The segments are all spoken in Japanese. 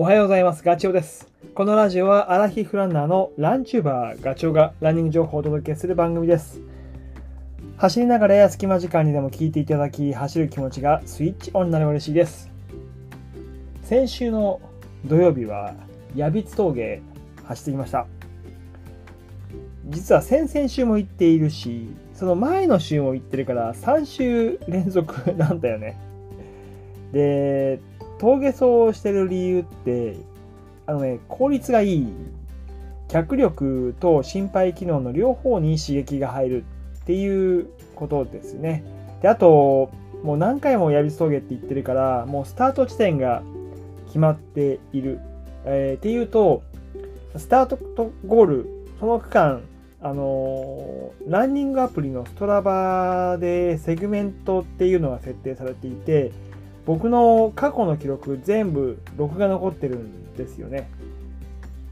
おはようございます。ガチョウです。このラジオはアラヒフランナーのランチューバーガチョウがランニング情報をお届けする番組です。走りながらや隙間時間にでも聞いていただき、走る気持ちがスイッチオンになれば嬉しいです。先週の土曜日は、矢光峠走ってきました。実は先々週も行っているし、その前の週も行ってるから3週連続なんだよね。で、峠走をしてる理由って、あのね、効率がいい。脚力と心肺機能の両方に刺激が入るっていうことですね。で、あと、もう何回も矢光峠って言ってるから、もうスタート地点が決まっている。えーっていうと、スタートとゴール、その区間、あのーランニングアプリのストラバでセグメントっていうのが設定されていて、僕の過去の記録全部録画残ってるんですよね。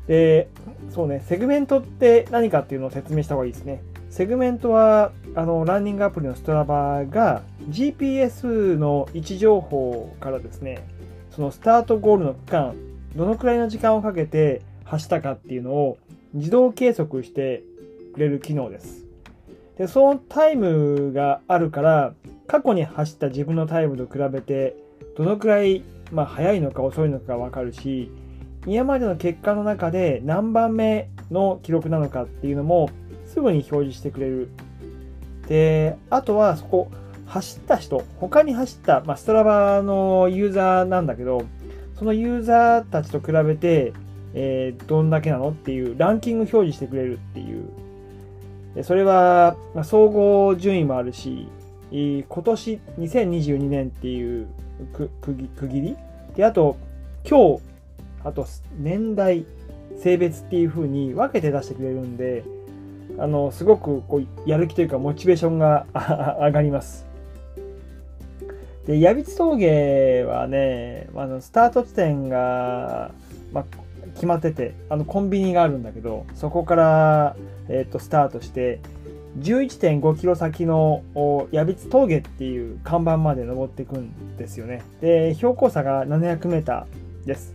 で、そうね、セグメントって何かっていうのを説明した方がいいですね。セグメントは、あの、ランニングアプリの Strava が GPS の位置情報からですね、そのスタートゴールの区間、どのくらいの時間をかけて走ったかっていうのを自動計測してくれる機能です。で、そのタイムがあるから、過去に走った自分のタイムと比べて、どのくらい、まあ、速いのか遅いのかわかるし、今までの結果の中で何番目の記録なのかっていうのもすぐに表示してくれる。で、あとはそこ、走った人、他に走った、まあ、ストラバのユーザーなんだけど、そのユーザーたちと比べて、えーどんだけなのっていうランキング表示してくれるっていう。それは、まあ総合順位もあるし、今年2022年っていうく区切区切り？で、あと、今日、あと年代、性別っていう風に分けて出してくれるんで、あの、すごくこうやる気というかモチベーションが上がります。で、矢光峠はね、あのスタート地点が、まあ、決まってて、あのコンビニがあるんだけど、そこから、えっとスタートして、11.5キロ先の矢光峠っていう看板まで登っていくんですよね。で、標高差が700メーターです。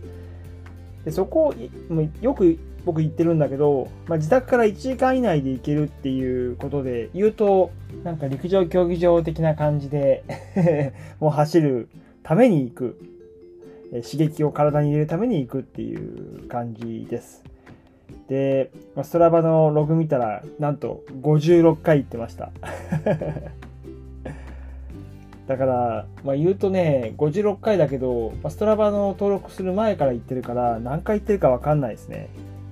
でそこいもうよく僕言ってるんだけど、まあ、自宅から1時間以内で行けるっていうことで言うと、なんか陸上競技場的な感じで もう走るために行く。え刺激を体に入れるために行くっていう感じです。で、まあストラバのログ見たら、なんと56回行ってました。だから、まあ、言うとね、56回だけど、まあストラバの登録する前から行ってるから、何回行ってるかわかんないですね。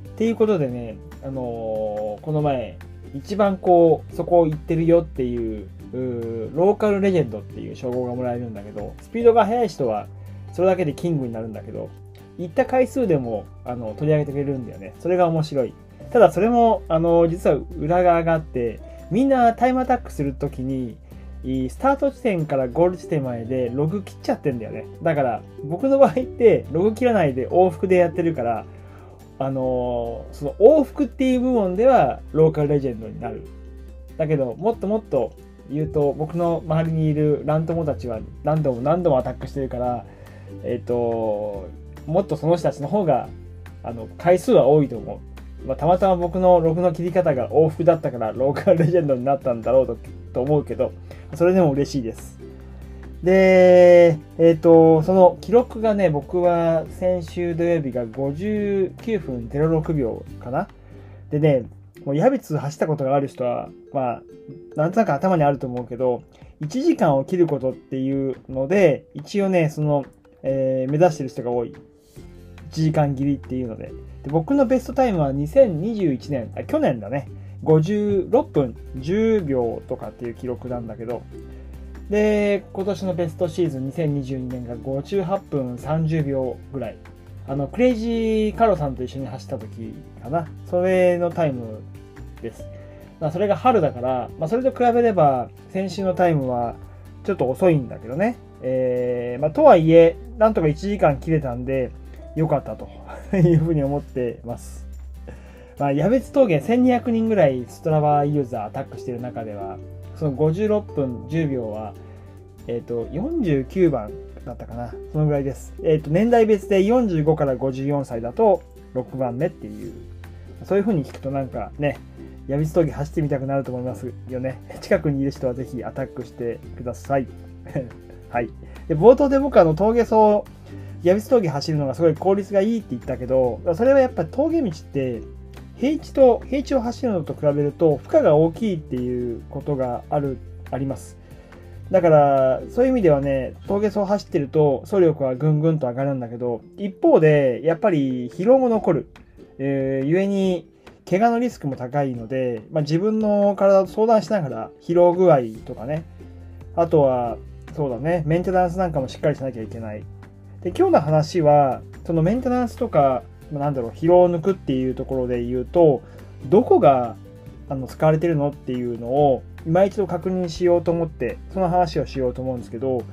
っていうことでね、あのーこの前、一番こう、そこ行ってるよっていう、ローカルレジェンドっていう称号がもらえるんだけど、スピードが速い人は、それだけでキングになるんだけど、行った回数でもあの取り上げてくれるんだよね。それが面白い。ただそれも、あの、実は裏側があって、みんなタイムアタックするときに、スタート地点からゴール地点までログ切っちゃってんだよね。だから、僕の場合って、ログ切らないで往復でやってるから、あのその往復っていう部門ではローカルレジェンドになる。だけど、もっともっと言うと、僕の周りにいるラン友たちは何度も何度もアタックしてるから、えっ、と、もっとその人たちの方が、あの、回数は多いと思う。まあ、たまたま僕のログの切り方が往復だったから、ローカルレジェンドになったんだろうとと思うけど、それでも嬉しいです。で、えっ、と、その記録がね、僕は先週土曜日が59分06秒かな。でね、もう矢光走ったことがある人は、まあ、なんとなく頭にあると思うけど、1時間を切ることっていうので、一応ね、その、えー目指してる人が多い。1時間切りっていうので。で僕のベストタイムは2021年、あ去年だね。56分10秒とかっていう記録なんだけど、で、今年のベストシーズン2022年が58分30秒ぐらい。あの、クレイジーカロさんと一緒に走った時かな。それのタイムです。まあ、それが春だから、まあ、それと比べれば、先週のタイムはちょっと遅いんだけどね。えー、まあ、とはいえ、なんとか1時間切れたんで、良かったと いうふうに思ってます。まあ、矢別峠1200人ぐらいストラバーユーザーアタックしてる中では、その56分10秒は、えっ、と、49番だったかな。そのぐらいです。えっ、と、年代別で45から54歳だと6番目っていう、そういう風に聞くとなんかね、ヤビス峠走ってみたくなると思いますよね。近くにいる人はぜひアタックしてください。はい。で、冒頭で僕あの峠走、ヤビス峠走るのがすごい効率がいいって言ったけど、それはやっぱ峠道って平地と平地を走るのと比べると負荷が大きいっていうことがあるあります。だからそういう意味ではね峠走を走ってると走力はぐんぐんと上がるんだけど一方でやっぱり疲労も残る、えー、故に怪我のリスクも高いので、まあ、自分の体と相談しながら疲労具合とかね。あとはそうだね。メンテナンスなんかもしっかりしなきゃいけない。で今日の話はそのメンテナンスとかなんだろう疲労を抜くっていうところで言うとどこがあの使われてるのっていうのを今一度確認しようと思ってその話をしようと思うんですけど、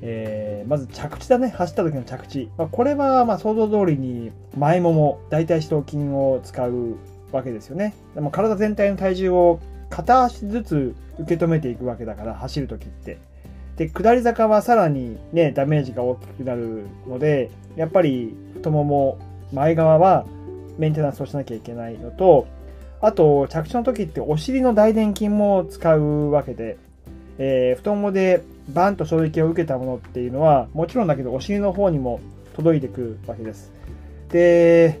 えー、まず着地だね。走った時の着地、まあ、これはま想像通りに前もも大腿四頭筋を使うわけですよね。でも体全体の体重を片足ずつ受け止めていくわけだから走る時って。で下り坂はさらにねダメージが大きくなるのでやっぱり太もも前側はメンテナンスをしなきゃいけないのとあと着地の時ってお尻の大臀筋も使うわけで、えー、太ももでバンと衝撃を受けたものっていうのはもちろんだけどお尻の方にも届いてくるわけです。で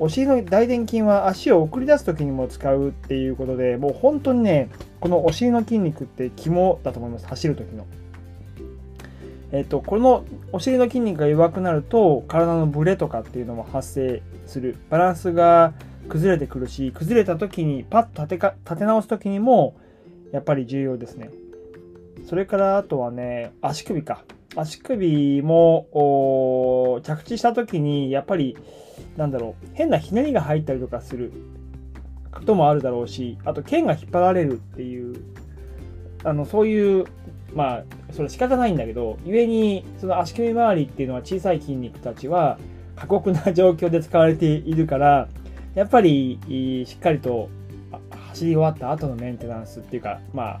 お尻の大臀筋は足を送り出す時にも使うっていうことでもう本当にねこのお尻の筋肉って肝だと思います。走る時の。えっと、このお尻の筋肉が弱くなると体のブレとかっていうのも発生する。バランスが崩れてくるし崩れた時にパッと立てか立て直す時にもやっぱり重要ですね。それからあとはね足首か。足首も着地した時にやっぱりなんだろう変なひねりが入ったりとかする。こともあるだろうしあと剣が引っ張られるっていうあのそういうまあそれ仕方ないんだけど故にその足首周りっていうのは小さい筋肉たちは過酷な状況で使われているからやっぱりしっかりと走り終わった後のメンテナンスっていうかまあ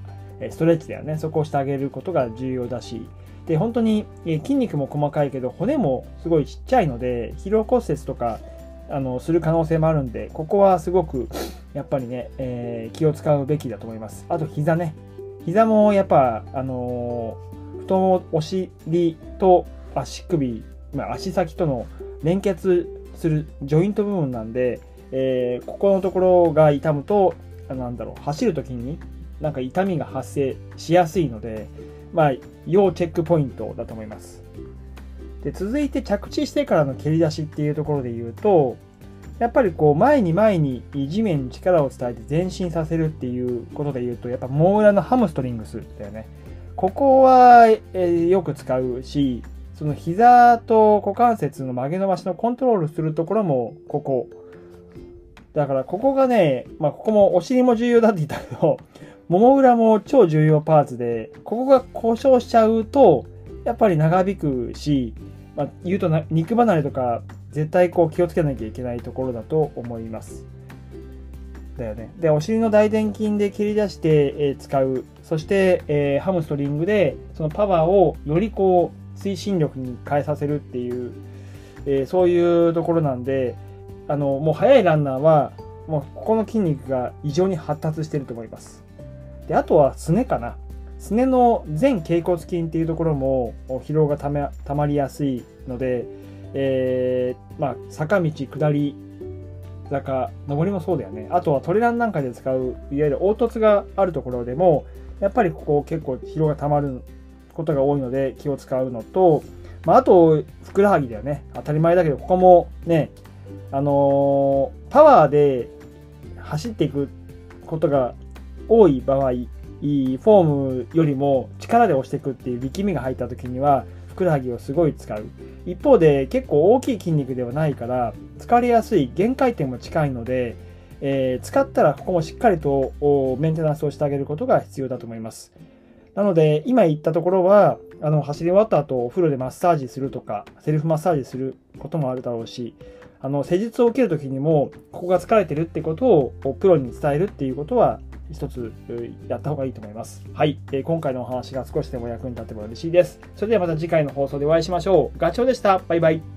ストレッチだよね。そこをしてあげることが重要だし。で本当に筋肉も細かいけど骨もすごいちっちゃいので疲労骨折とかあのする可能性もあるんでここはすごくやっぱりね、えー、気を使うべきだと思います。あと膝ね。膝もやっぱ、あのー、太もお尻と足首、まあ、足先との連結するジョイント部分なんで、えー、ここのところが痛むと、なんだろう、走るときになんか痛みが発生しやすいので、まあ、要チェックポイントだと思います。で続いて着地してからの蹴り出しっていうところで言うと、やっぱりこう前に前に地面に力を伝えて前進させるっていうことで言うとやっぱもう裏のハムストリングスだよね。ここは、え、よく使うしその膝と股関節の曲げ伸ばしのコントロールするところもここ。だからここがね、まあ、ここもお尻も重要だって言ったけどもも裏も超重要パーツでここが故障しちゃうとやっぱり長引くし、まあ、言うと肉離れとか絶対こう気をつけなきゃいけないところだと思います。だよね。で、お尻の大臀筋で切り出して、え使う。そして、えー、ハムストリングでそのパワーをよりこう推進力に変えさせるっていう、えー、そういうところなんで、あの、もう速いランナーは、もうここの筋肉が異常に発達してると思います。で、あとはすねかな。すねの全脛骨筋っていうところも疲労がためたまりやすいので、えー、まあ、坂道、下り坂、上りもそうだよね。あとはトレランなんかで使う、いわゆる凹凸があるところでも、やっぱりここ結構疲労がたまることが多いので気を使うのと、まあ、あと、ふくらはぎだよね。当たり前だけど、ここもね、あのー、パワーで走っていくことが多い場合、フォームよりも力で押していくっていう力みが入った時には、ふくらはぎをすごい使う。一方で結構大きい筋肉ではないから疲れやすい限界点も近いので、えー、使ったらここもしっかりとメンテナンスをしてあげることが必要だと思います。なので今言ったところはあの走り終わった後お風呂でマッサージするとかセルフマッサージすることもあるだろうしあの施術を受ける時にもここが疲れてるってことをプロに伝えるっていうことは一つやった方がいいと思います。はい、えー、今回のお話が少しでも役に立てば嬉しいです。それではまた次回の放送でお会いしましょう。ガチョウでした。バイバイ。